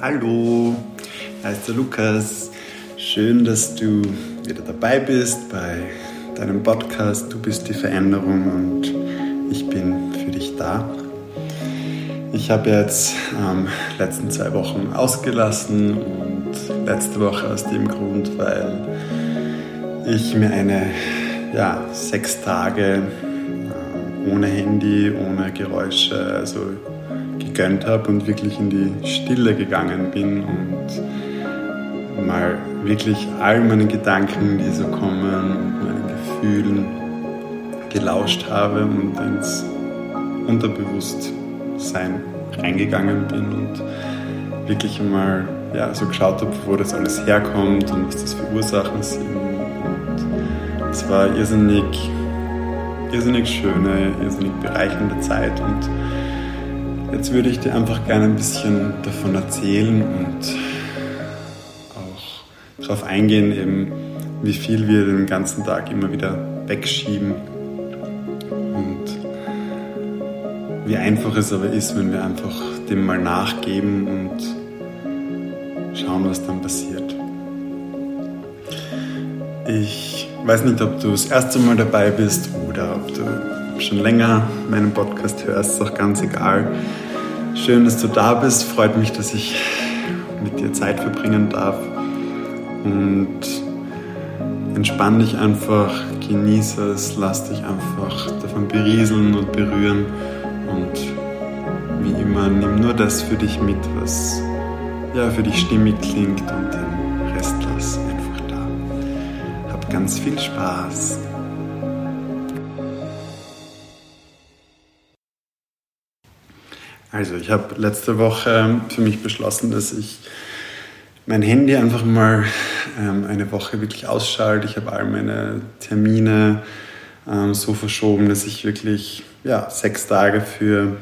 Hallo, hier ist der Lukas. Schön, dass du wieder dabei bist bei deinem Podcast Du bist die Veränderung und ich bin für dich da. Ich habe jetzt ähm, letzten zwei Wochen ausgelassen und letzte Woche aus dem Grund, weil ich mir eine ja, sechs Tage äh, ohne Handy, ohne Geräusche, also gegönnt habe und wirklich in die Stille gegangen bin und mal wirklich all meinen Gedanken, die so kommen und meinen Gefühlen gelauscht habe und ins Unterbewusstsein reingegangen bin und wirklich mal ja, so geschaut habe, wo das alles herkommt und was das für Ursachen sind. Und es war irrsinnig, irrsinnig schöne, irrsinnig bereichernde Zeit und Jetzt würde ich dir einfach gerne ein bisschen davon erzählen und auch darauf eingehen, eben, wie viel wir den ganzen Tag immer wieder wegschieben und wie einfach es aber ist, wenn wir einfach dem mal nachgeben und schauen, was dann passiert. Ich weiß nicht, ob du das erste Mal dabei bist oder ob du schon länger meinen Podcast hörst, ist auch ganz egal. Schön, dass du da bist. Freut mich, dass ich mit dir Zeit verbringen darf. Und entspann dich einfach, genieße es, lass dich einfach davon berieseln und berühren. Und wie immer, nimm nur das für dich mit, was ja, für dich stimmig klingt und den Rest lass einfach da. Hab ganz viel Spaß. Also ich habe letzte Woche für mich beschlossen, dass ich mein Handy einfach mal ähm, eine Woche wirklich ausschalte. Ich habe all meine Termine ähm, so verschoben, dass ich wirklich ja, sechs Tage für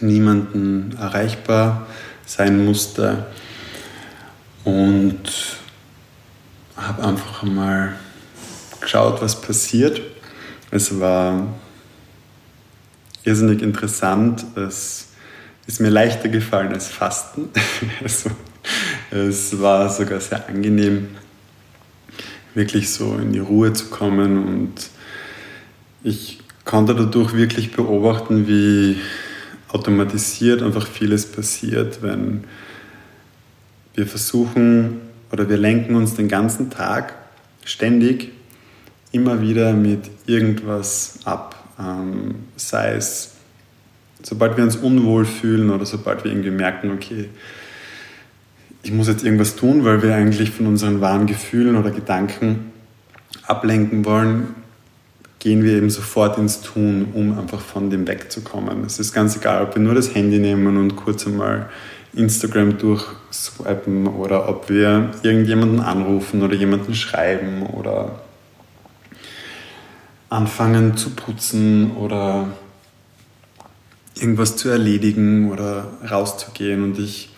niemanden erreichbar sein musste. Und habe einfach mal geschaut, was passiert. Es war irrsinnig interessant. Es ist mir leichter gefallen als Fasten. also, es war sogar sehr angenehm, wirklich so in die Ruhe zu kommen und ich konnte dadurch wirklich beobachten, wie automatisiert einfach vieles passiert, wenn wir versuchen oder wir lenken uns den ganzen Tag ständig immer wieder mit irgendwas ab. Ähm, sei es, sobald wir uns unwohl fühlen oder sobald wir irgendwie merken, okay, ich muss jetzt irgendwas tun, weil wir eigentlich von unseren wahren Gefühlen oder Gedanken ablenken wollen, gehen wir eben sofort ins Tun, um einfach von dem wegzukommen. Es ist ganz egal, ob wir nur das Handy nehmen und kurz einmal Instagram durchswipen oder ob wir irgendjemanden anrufen oder jemanden schreiben oder anfangen zu putzen oder irgendwas zu erledigen oder rauszugehen. Und ich,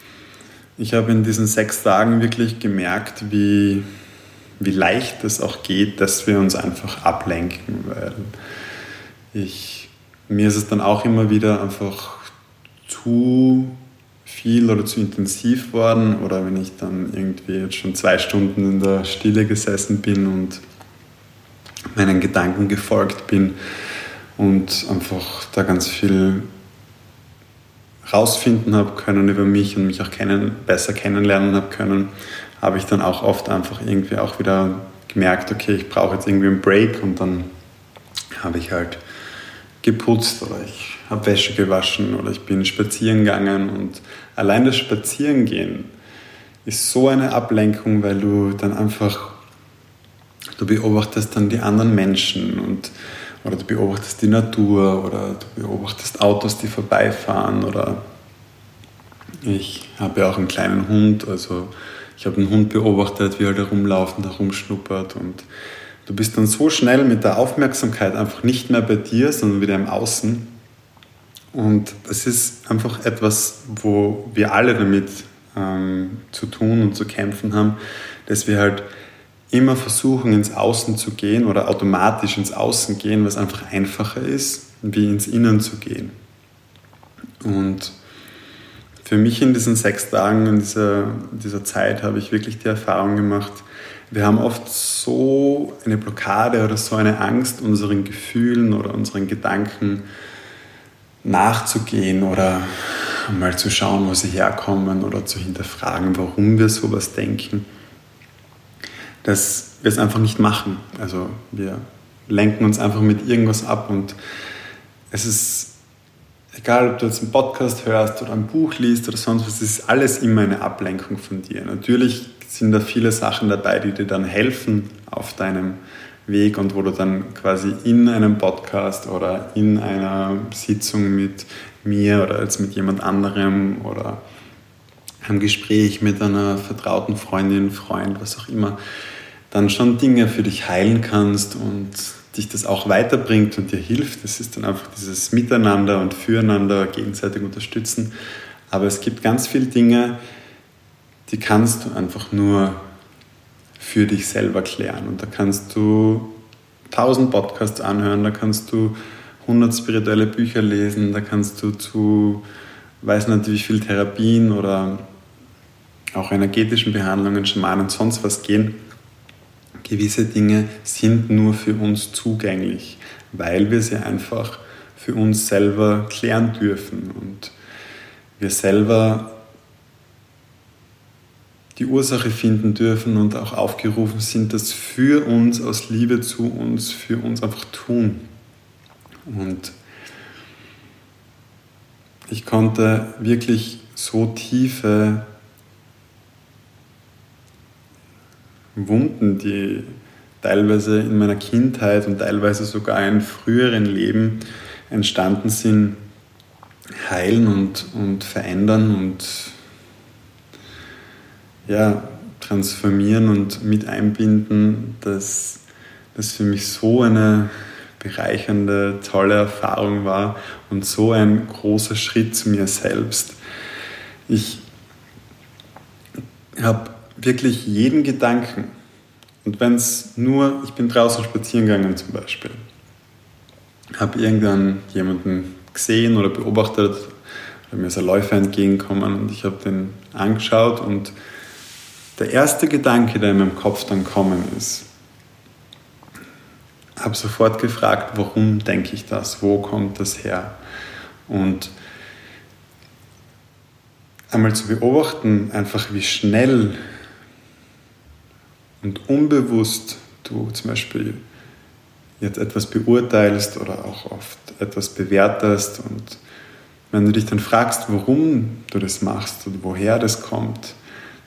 ich habe in diesen sechs Tagen wirklich gemerkt, wie, wie leicht es auch geht, dass wir uns einfach ablenken. Weil ich, mir ist es dann auch immer wieder einfach zu viel oder zu intensiv worden oder wenn ich dann irgendwie jetzt schon zwei Stunden in der Stille gesessen bin und meinen Gedanken gefolgt bin und einfach da ganz viel rausfinden habe können über mich und mich auch kennen, besser kennenlernen habe können, habe ich dann auch oft einfach irgendwie auch wieder gemerkt, okay, ich brauche jetzt irgendwie einen Break und dann habe ich halt geputzt oder ich habe Wäsche gewaschen oder ich bin spazieren gegangen und allein das Spazierengehen ist so eine Ablenkung, weil du dann einfach Du beobachtest dann die anderen Menschen und, oder du beobachtest die Natur oder du beobachtest Autos, die vorbeifahren oder ich habe ja auch einen kleinen Hund, also ich habe einen Hund beobachtet, wie er da rumlauft und da rumschnuppert und du bist dann so schnell mit der Aufmerksamkeit einfach nicht mehr bei dir, sondern wieder im Außen. Und das ist einfach etwas, wo wir alle damit ähm, zu tun und zu kämpfen haben, dass wir halt immer versuchen, ins Außen zu gehen oder automatisch ins Außen gehen, was einfach einfacher ist, wie ins Innen zu gehen. Und für mich in diesen sechs Tagen, in dieser, dieser Zeit, habe ich wirklich die Erfahrung gemacht, wir haben oft so eine Blockade oder so eine Angst, unseren Gefühlen oder unseren Gedanken nachzugehen oder mal zu schauen, wo sie herkommen oder zu hinterfragen, warum wir sowas denken, dass wir es einfach nicht machen. Also wir lenken uns einfach mit irgendwas ab und es ist egal ob du jetzt einen Podcast hörst oder ein Buch liest oder sonst was, es ist alles immer eine Ablenkung von dir. Natürlich sind da viele Sachen dabei, die dir dann helfen auf deinem Weg und wo du dann quasi in einem Podcast oder in einer Sitzung mit mir oder jetzt mit jemand anderem oder einem Gespräch mit einer vertrauten Freundin, Freund, was auch immer, dann schon Dinge für dich heilen kannst und dich das auch weiterbringt und dir hilft. Das ist dann einfach dieses Miteinander und Füreinander, gegenseitig unterstützen. Aber es gibt ganz viele Dinge, die kannst du einfach nur für dich selber klären. Und da kannst du tausend Podcasts anhören, da kannst du hundert spirituelle Bücher lesen, da kannst du zu, weiß nicht wie viel Therapien oder auch energetischen Behandlungen, Schamanen, sonst was gehen gewisse Dinge sind nur für uns zugänglich, weil wir sie einfach für uns selber klären dürfen und wir selber die Ursache finden dürfen und auch aufgerufen sind, das für uns, aus Liebe zu uns, für uns einfach tun. Und ich konnte wirklich so tiefe Wunden, die teilweise in meiner Kindheit und teilweise sogar in früheren Leben entstanden sind, heilen und, und verändern und ja, transformieren und mit einbinden, dass das für mich so eine bereichernde, tolle Erfahrung war und so ein großer Schritt zu mir selbst. Ich habe wirklich jeden Gedanken. Und wenn es nur, ich bin draußen spazieren gegangen zum Beispiel, habe irgendwann jemanden gesehen oder beobachtet, oder mir ist ein Läufer entgegengekommen und ich habe den angeschaut und der erste Gedanke, der in meinem Kopf dann kommen ist, habe sofort gefragt, warum denke ich das, wo kommt das her? Und einmal zu beobachten, einfach wie schnell und unbewusst du zum Beispiel jetzt etwas beurteilst oder auch oft etwas bewertest und wenn du dich dann fragst, warum du das machst und woher das kommt,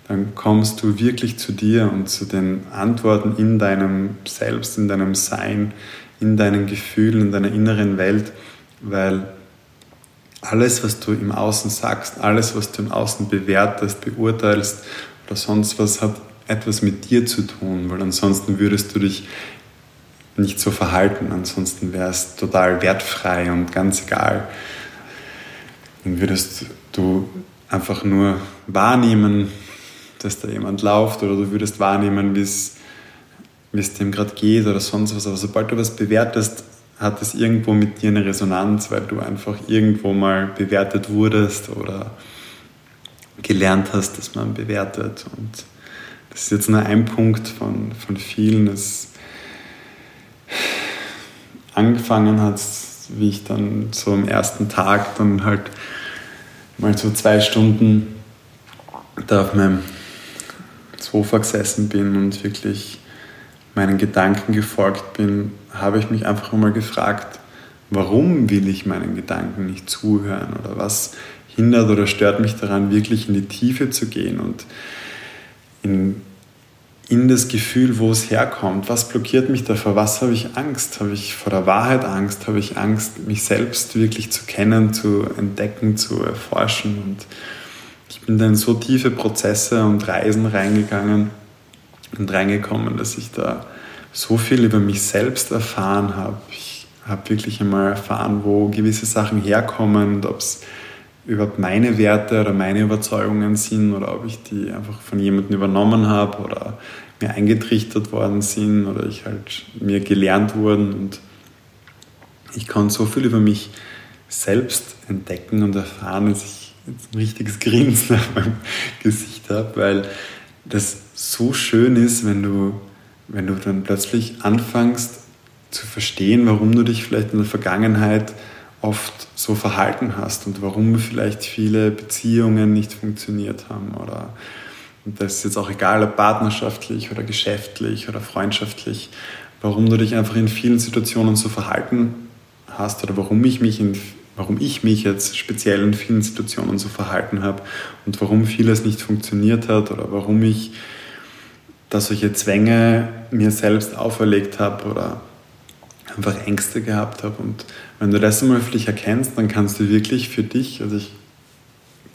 dann kommst du wirklich zu dir und zu den Antworten in deinem Selbst, in deinem Sein, in deinen Gefühlen, in deiner inneren Welt, weil alles, was du im Außen sagst, alles, was du im Außen bewertest, beurteilst oder sonst was, hat etwas mit dir zu tun, weil ansonsten würdest du dich nicht so verhalten, ansonsten wäre es total wertfrei und ganz egal. Dann würdest du einfach nur wahrnehmen, dass da jemand läuft oder du würdest wahrnehmen, wie es dem gerade geht oder sonst was. Aber sobald du was bewertest, hat es irgendwo mit dir eine Resonanz, weil du einfach irgendwo mal bewertet wurdest oder gelernt hast, dass man bewertet. Und das ist jetzt nur ein Punkt von, von vielen. Es angefangen hat, wie ich dann so am ersten Tag dann halt mal so zwei Stunden da auf meinem Sofa gesessen bin und wirklich meinen Gedanken gefolgt bin, habe ich mich einfach mal gefragt, warum will ich meinen Gedanken nicht zuhören oder was hindert oder stört mich daran, wirklich in die Tiefe zu gehen und in, in das Gefühl, wo es herkommt. Was blockiert mich davor? Was habe ich Angst? Habe ich vor der Wahrheit Angst? Habe ich Angst, mich selbst wirklich zu kennen, zu entdecken, zu erforschen? Und ich bin da in so tiefe Prozesse und Reisen reingegangen und reingekommen, dass ich da so viel über mich selbst erfahren habe. Ich habe wirklich einmal erfahren, wo gewisse Sachen herkommen und ob es überhaupt meine Werte oder meine Überzeugungen sind oder ob ich die einfach von jemandem übernommen habe oder mir eingetrichtert worden sind oder ich halt mir gelernt wurden. Und ich kann so viel über mich selbst entdecken und erfahren, dass ich jetzt ein richtiges Grinsen auf meinem Gesicht habe, weil das so schön ist, wenn du, wenn du dann plötzlich anfängst zu verstehen, warum du dich vielleicht in der Vergangenheit oft so verhalten hast und warum vielleicht viele Beziehungen nicht funktioniert haben oder das ist jetzt auch egal, ob partnerschaftlich oder geschäftlich oder freundschaftlich, warum du dich einfach in vielen Situationen so verhalten hast oder warum ich mich in warum ich mich jetzt speziell in vielen Situationen so verhalten habe und warum vieles nicht funktioniert hat oder warum ich da solche Zwänge mir selbst auferlegt habe oder einfach Ängste gehabt habe. Und wenn du das einmal für dich erkennst, dann kannst du wirklich für dich, also ich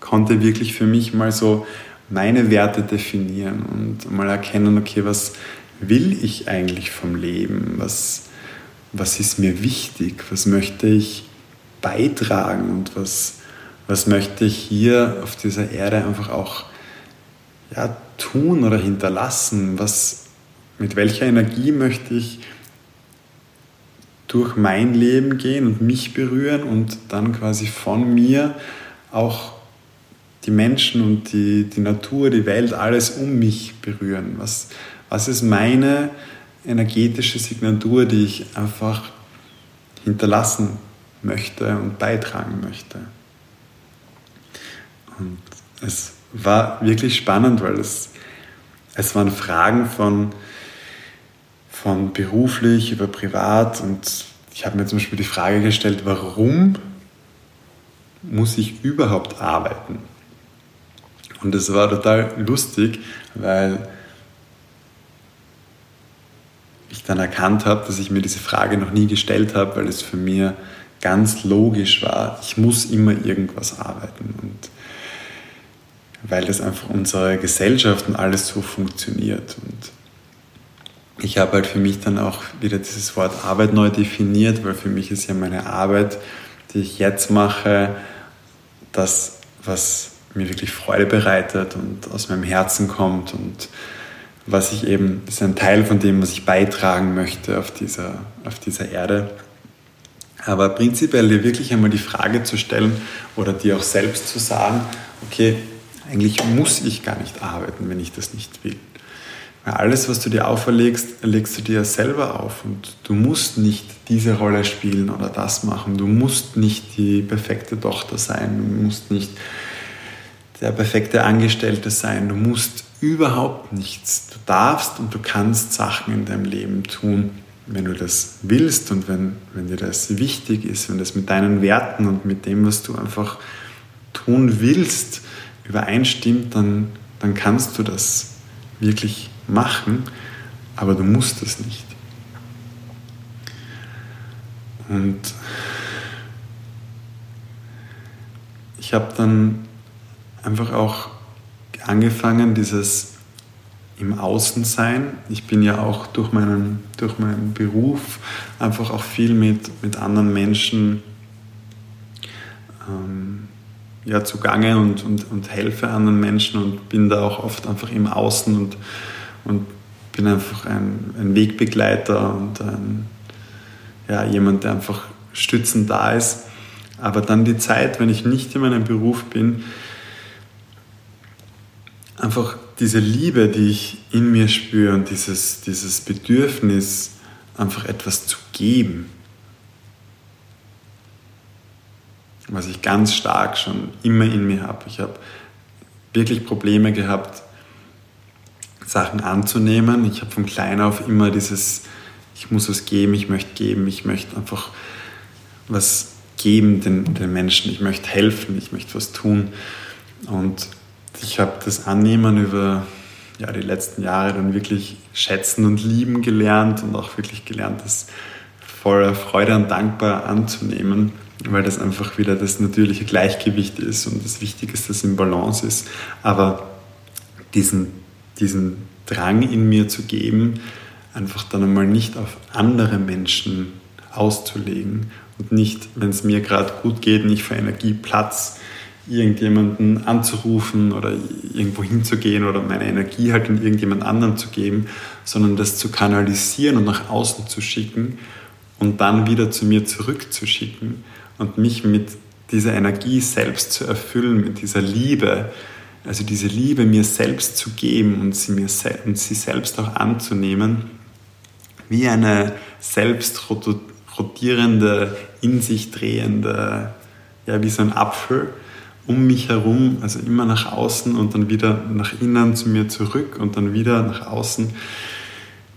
konnte wirklich für mich mal so meine Werte definieren und mal erkennen, okay, was will ich eigentlich vom Leben? Was, was ist mir wichtig? Was möchte ich beitragen und was, was möchte ich hier auf dieser Erde einfach auch ja, tun oder hinterlassen? Was, mit welcher Energie möchte ich durch mein Leben gehen und mich berühren und dann quasi von mir auch die Menschen und die, die Natur, die Welt, alles um mich berühren. Was, was ist meine energetische Signatur, die ich einfach hinterlassen möchte und beitragen möchte? Und es war wirklich spannend, weil es, es waren Fragen von, von beruflich über privat und ich habe mir zum Beispiel die Frage gestellt, warum muss ich überhaupt arbeiten? Und es war total lustig, weil ich dann erkannt habe, dass ich mir diese Frage noch nie gestellt habe, weil es für mich ganz logisch war, ich muss immer irgendwas arbeiten. Und weil das einfach unsere Gesellschaft und alles so funktioniert. Und ich habe halt für mich dann auch wieder dieses Wort Arbeit neu definiert, weil für mich ist ja meine Arbeit, die ich jetzt mache, das, was mir wirklich Freude bereitet und aus meinem Herzen kommt und was ich eben, ist ein Teil von dem, was ich beitragen möchte auf dieser, auf dieser Erde. Aber prinzipiell dir wirklich einmal die Frage zu stellen oder dir auch selbst zu sagen, okay, eigentlich muss ich gar nicht arbeiten, wenn ich das nicht will. Alles, was du dir auferlegst, legst du dir selber auf und du musst nicht diese Rolle spielen oder das machen. Du musst nicht die perfekte Tochter sein, du musst nicht der perfekte Angestellte sein, du musst überhaupt nichts. Du darfst und du kannst Sachen in deinem Leben tun, wenn du das willst und wenn, wenn dir das wichtig ist, wenn das mit deinen Werten und mit dem, was du einfach tun willst, übereinstimmt, dann, dann kannst du das wirklich machen, aber du musst es nicht. Und ich habe dann einfach auch angefangen, dieses im Außensein. Ich bin ja auch durch meinen, durch meinen Beruf einfach auch viel mit, mit anderen Menschen ähm, ja, zugange und, und, und helfe anderen Menschen und bin da auch oft einfach im Außen und und bin einfach ein, ein Wegbegleiter und ein, ja, jemand, der einfach stützend da ist. Aber dann die Zeit, wenn ich nicht in meinem Beruf bin, einfach diese Liebe, die ich in mir spüre und dieses, dieses Bedürfnis, einfach etwas zu geben, was ich ganz stark schon immer in mir habe. Ich habe wirklich Probleme gehabt, Sachen anzunehmen. Ich habe von klein auf immer dieses, ich muss was geben, ich möchte geben, ich möchte einfach was geben den, den Menschen, ich möchte helfen, ich möchte was tun. Und ich habe das Annehmen über ja, die letzten Jahre dann wirklich schätzen und lieben gelernt und auch wirklich gelernt, das voller Freude und dankbar anzunehmen, weil das einfach wieder das natürliche Gleichgewicht ist und das Wichtige ist, dass es im Balance ist. Aber diesen diesen Drang in mir zu geben, einfach dann einmal nicht auf andere Menschen auszulegen und nicht, wenn es mir gerade gut geht, nicht für Energie Platz, irgendjemanden anzurufen oder irgendwo hinzugehen oder meine Energie halt in irgendjemand anderen zu geben, sondern das zu kanalisieren und nach außen zu schicken und dann wieder zu mir zurückzuschicken und mich mit diese Energie selbst zu erfüllen, mit dieser Liebe, also diese Liebe mir selbst zu geben und sie, mir se und sie selbst auch anzunehmen, wie eine selbst rotierende, in sich drehende, ja, wie so ein Apfel um mich herum, also immer nach außen und dann wieder nach innen zu mir zurück und dann wieder nach außen,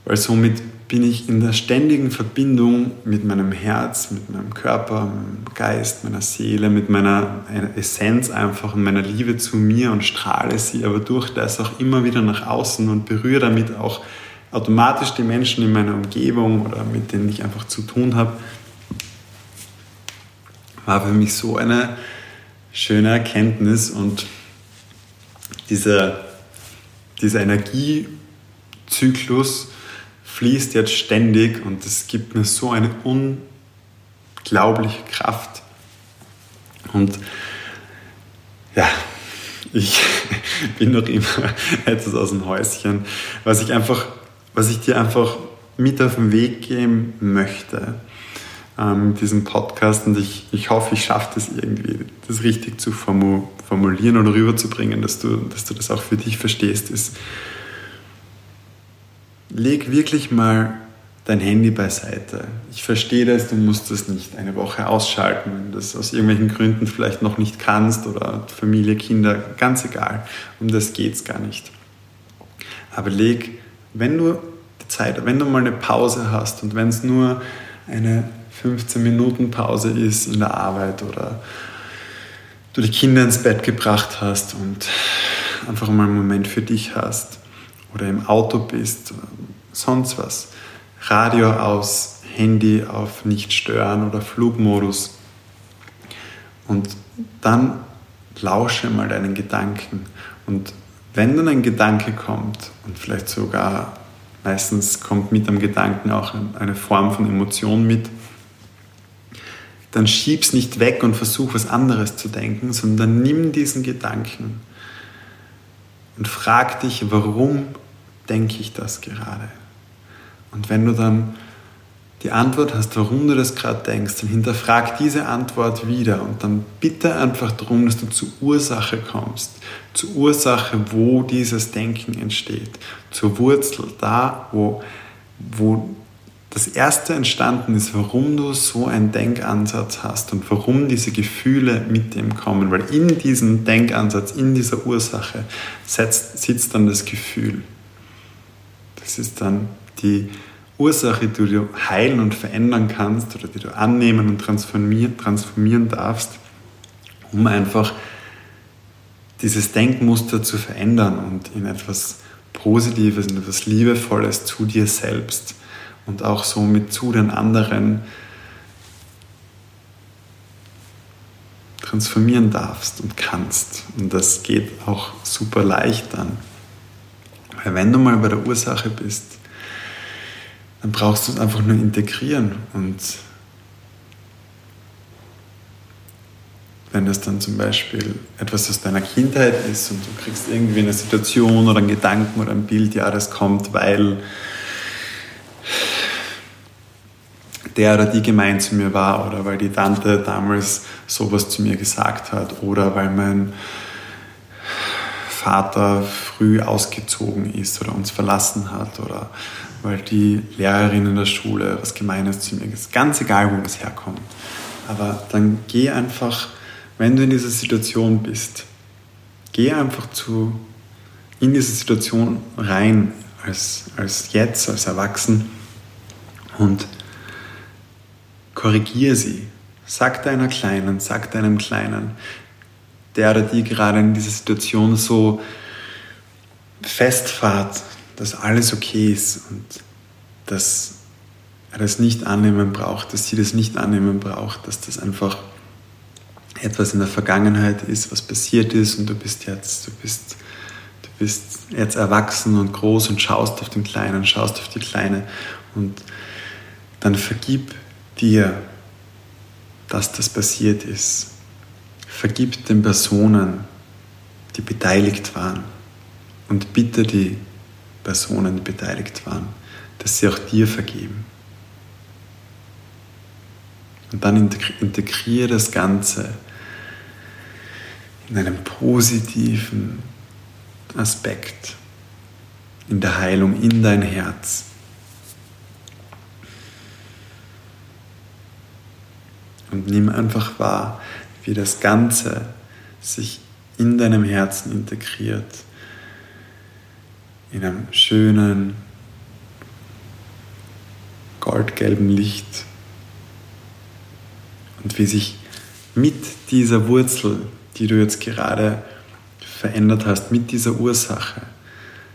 weil somit bin ich in der ständigen Verbindung mit meinem Herz, mit meinem Körper, meinem Geist, meiner Seele, mit meiner Essenz einfach und meiner Liebe zu mir und strahle sie aber durch das auch immer wieder nach außen und berühre damit auch automatisch die Menschen in meiner Umgebung oder mit denen ich einfach zu tun habe. War für mich so eine schöne Erkenntnis und dieser, dieser Energiezyklus, fließt jetzt ständig und es gibt mir so eine unglaubliche Kraft. Und ja, ich bin noch immer etwas aus dem Häuschen, was ich einfach, was ich dir einfach mit auf den Weg geben möchte ähm, diesem Podcast und ich, ich hoffe, ich schaffe das irgendwie, das richtig zu formulieren oder rüberzubringen, dass du, dass du das auch für dich verstehst, ist, leg wirklich mal dein Handy beiseite. Ich verstehe das, du musst das nicht eine Woche ausschalten, wenn du das aus irgendwelchen Gründen vielleicht noch nicht kannst oder Familie, Kinder, ganz egal. Um das geht es gar nicht. Aber leg, wenn du die Zeit, wenn du mal eine Pause hast und wenn es nur eine 15 Minuten Pause ist in der Arbeit oder du die Kinder ins Bett gebracht hast und einfach mal einen Moment für dich hast, oder im Auto bist, sonst was. Radio aus, Handy auf nicht stören oder Flugmodus. Und dann lausche mal deinen Gedanken. Und wenn dann ein Gedanke kommt und vielleicht sogar meistens kommt mit dem Gedanken auch eine Form von Emotion mit, dann schieb's nicht weg und versuch was anderes zu denken, sondern nimm diesen Gedanken und frag dich, warum denke ich das gerade? Und wenn du dann die Antwort hast, warum du das gerade denkst, dann hinterfrag diese Antwort wieder und dann bitte einfach darum, dass du zur Ursache kommst, zur Ursache, wo dieses Denken entsteht, zur Wurzel, da, wo, wo das erste entstanden ist, warum du so einen Denkansatz hast und warum diese Gefühle mit dem kommen. Weil in diesem Denkansatz, in dieser Ursache setzt, sitzt dann das Gefühl. Das ist dann die Ursache, die du heilen und verändern kannst oder die du annehmen und transformieren, transformieren darfst, um einfach dieses Denkmuster zu verändern und in etwas Positives, in etwas Liebevolles zu dir selbst und auch somit zu den anderen transformieren darfst und kannst. Und das geht auch super leicht dann. Weil wenn du mal bei der Ursache bist, dann brauchst du es einfach nur integrieren und wenn das dann zum Beispiel etwas aus deiner Kindheit ist und du kriegst irgendwie eine Situation oder einen Gedanken oder ein Bild, ja, das kommt, weil der oder die gemein zu mir war oder weil die Tante damals sowas zu mir gesagt hat oder weil mein Vater früh ausgezogen ist oder uns verlassen hat oder weil die Lehrerin in der Schule was Gemeines zu mir ist. Ganz egal, wo das herkommt. Aber dann geh einfach, wenn du in dieser Situation bist, geh einfach zu, in diese Situation rein als, als jetzt, als Erwachsen und korrigiere sie. Sag deiner Kleinen, sag deinem Kleinen, der oder die gerade in dieser Situation so festfahrt, dass alles okay ist und dass er das nicht annehmen braucht, dass sie das nicht annehmen braucht, dass das einfach etwas in der Vergangenheit ist, was passiert ist und du bist jetzt, du bist, du bist jetzt erwachsen und groß und schaust auf den Kleinen, schaust auf die Kleine und dann vergib dir, dass das passiert ist. Vergib den Personen, die beteiligt waren. Und bitte die Personen, die beteiligt waren, dass sie auch dir vergeben. Und dann integriere das Ganze in einem positiven Aspekt, in der Heilung in dein Herz. Und nimm einfach wahr, wie das Ganze sich in deinem Herzen integriert. In einem schönen, goldgelben Licht. Und wie sich mit dieser Wurzel, die du jetzt gerade verändert hast, mit dieser Ursache,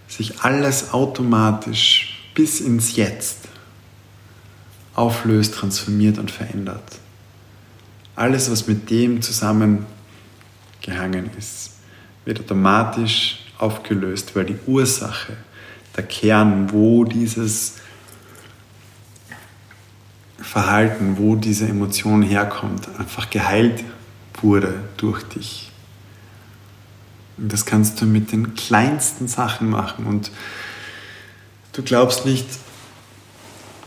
sich alles automatisch bis ins Jetzt auflöst, transformiert und verändert. Alles, was mit dem zusammengehangen ist, wird automatisch aufgelöst, weil die Ursache, der Kern, wo dieses Verhalten, wo diese Emotion herkommt, einfach geheilt wurde durch dich. Und das kannst du mit den kleinsten Sachen machen. Und du glaubst nicht,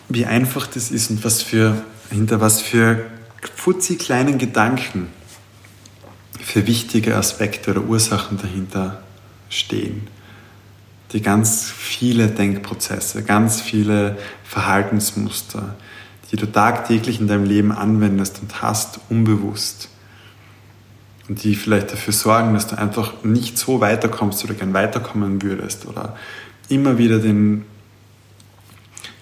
wie einfach das ist und was für, hinter was für futzi kleinen Gedanken für wichtige Aspekte oder Ursachen dahinter stehen, die ganz viele Denkprozesse, ganz viele Verhaltensmuster, die du tagtäglich in deinem Leben anwendest und hast, unbewusst. Und die vielleicht dafür sorgen, dass du einfach nicht so weiterkommst oder gern weiterkommen würdest oder immer wieder den,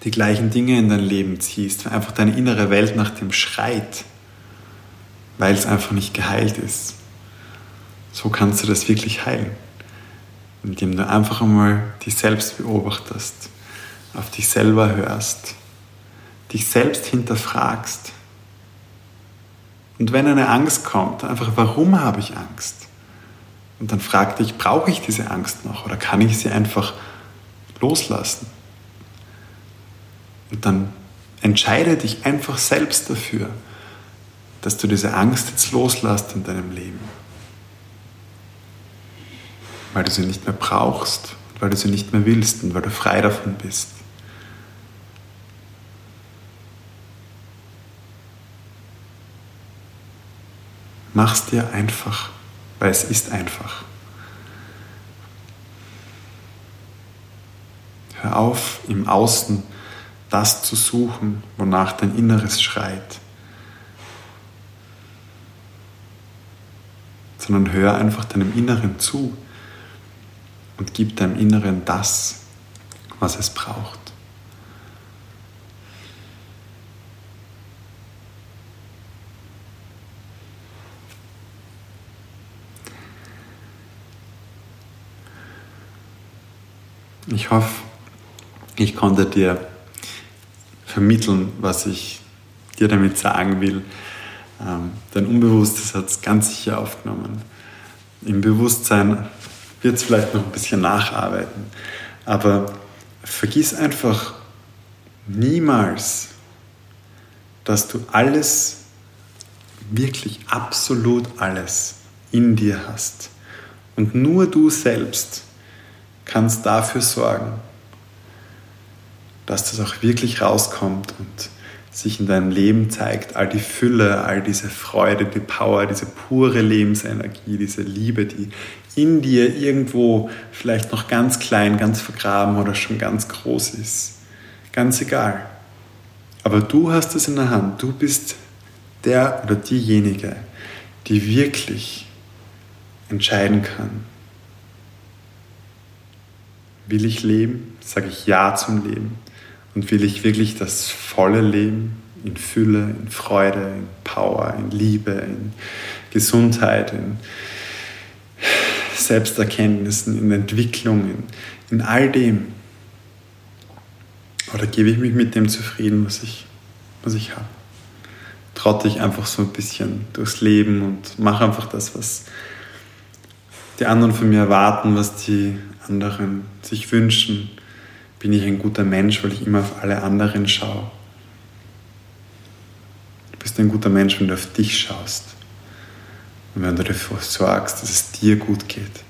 die gleichen Dinge in dein Leben ziehst, weil einfach deine innere Welt nach dem schreit, weil es einfach nicht geheilt ist. So kannst du das wirklich heilen, indem du einfach einmal dich selbst beobachtest, auf dich selber hörst, dich selbst hinterfragst. Und wenn eine Angst kommt, einfach, warum habe ich Angst? Und dann frag dich, brauche ich diese Angst noch oder kann ich sie einfach loslassen? Und dann entscheide dich einfach selbst dafür, dass du diese Angst jetzt loslässt in deinem Leben. Weil du sie nicht mehr brauchst, weil du sie nicht mehr willst und weil du frei davon bist. Mach's dir einfach, weil es ist einfach. Hör auf, im Außen das zu suchen, wonach dein Inneres schreit. sondern hör einfach deinem Inneren zu und gib deinem Inneren das, was es braucht. Ich hoffe, ich konnte dir vermitteln, was ich dir damit sagen will. Ähm, dein Unbewusstes hat es ganz sicher aufgenommen. Im Bewusstsein wird es vielleicht noch ein bisschen nacharbeiten. Aber vergiss einfach niemals, dass du alles, wirklich absolut alles in dir hast. Und nur du selbst kannst dafür sorgen, dass das auch wirklich rauskommt und sich in deinem Leben zeigt, all die Fülle, all diese Freude, die Power, diese pure Lebensenergie, diese Liebe, die in dir irgendwo vielleicht noch ganz klein, ganz vergraben oder schon ganz groß ist. Ganz egal. Aber du hast es in der Hand. Du bist der oder diejenige, die wirklich entscheiden kann. Will ich leben? Sage ich Ja zum Leben. Und will ich wirklich das volle Leben in Fülle, in Freude, in Power, in Liebe, in Gesundheit, in Selbsterkenntnissen, in Entwicklung, in, in all dem? Oder gebe ich mich mit dem zufrieden, was ich, was ich habe? Trotte ich einfach so ein bisschen durchs Leben und mache einfach das, was die anderen von mir erwarten, was die anderen sich wünschen bin ich ein guter Mensch, weil ich immer auf alle anderen schaue. Du bist ein guter Mensch, wenn du auf dich schaust und wenn du dafür sorgst, dass es dir gut geht.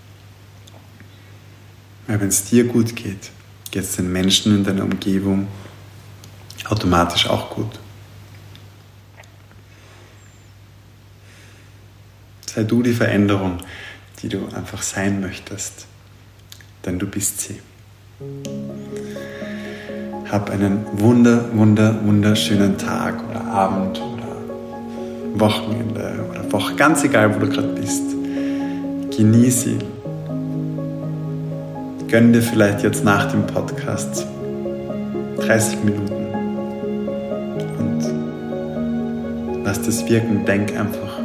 Weil wenn es dir gut geht, geht es den Menschen in deiner Umgebung automatisch auch gut. Sei du die Veränderung, die du einfach sein möchtest, denn du bist sie. Hab einen wunder, wunder, wunderschönen Tag oder Abend oder Wochenende oder Woche, ganz egal, wo du gerade bist. Genieß ihn. Gönn dir vielleicht jetzt nach dem Podcast 30 Minuten und lass das wirken. Denk einfach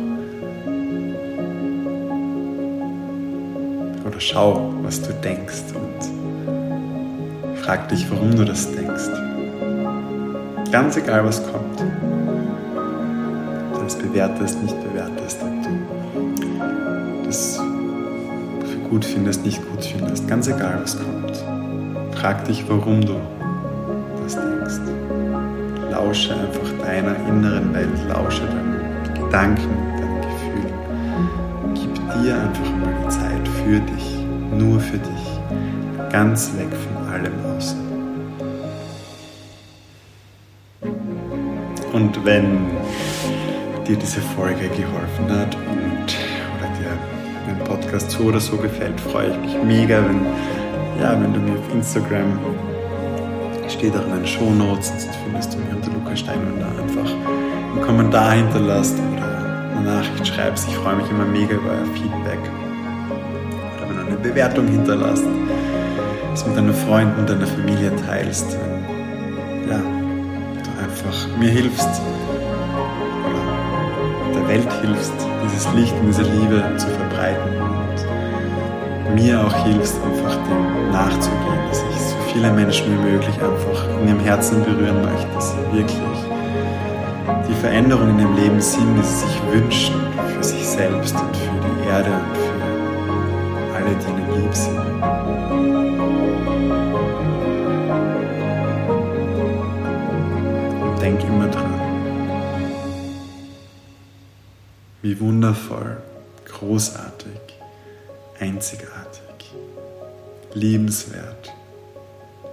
oder schau, was du denkst frag dich, warum du das denkst. Ganz egal, was kommt. Ob du das bewertest, nicht bewertest, ob du das für gut findest, nicht gut findest. Ganz egal, was kommt. Frag dich, warum du das denkst. Lausche einfach deiner inneren Welt, lausche deinen Gedanken, deinen Gefühlen. Gib dir einfach mal die Zeit für dich, nur für dich, ganz weg von allem Und wenn dir diese Folge geholfen hat und oder dir mein Podcast so oder so gefällt, freue ich mich mega, wenn, ja, wenn du mir auf Instagram steht auch in den Show Notes, findest du mich unter Lukas Steinwender einfach einen Kommentar hinterlasst oder eine Nachricht schreibst. Ich freue mich immer mega über euer Feedback. Oder wenn du eine Bewertung hinterlasst, es mit deinen Freunden, deiner Familie teilst. Mir hilfst der Welt hilfst, dieses Licht und diese Liebe zu verbreiten und mir auch hilfst, einfach dem nachzugehen, dass ich so viele Menschen wie möglich einfach in ihrem Herzen berühren möchte, dass sie wirklich die Veränderungen in ihrem Leben sind, die sie sich wünschen für sich selbst und für die Erde und für alle, die ihnen lieb sind. Wie wundervoll, großartig, einzigartig, liebenswert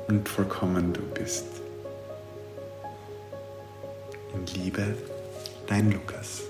und vollkommen du bist. In Liebe, dein Lukas.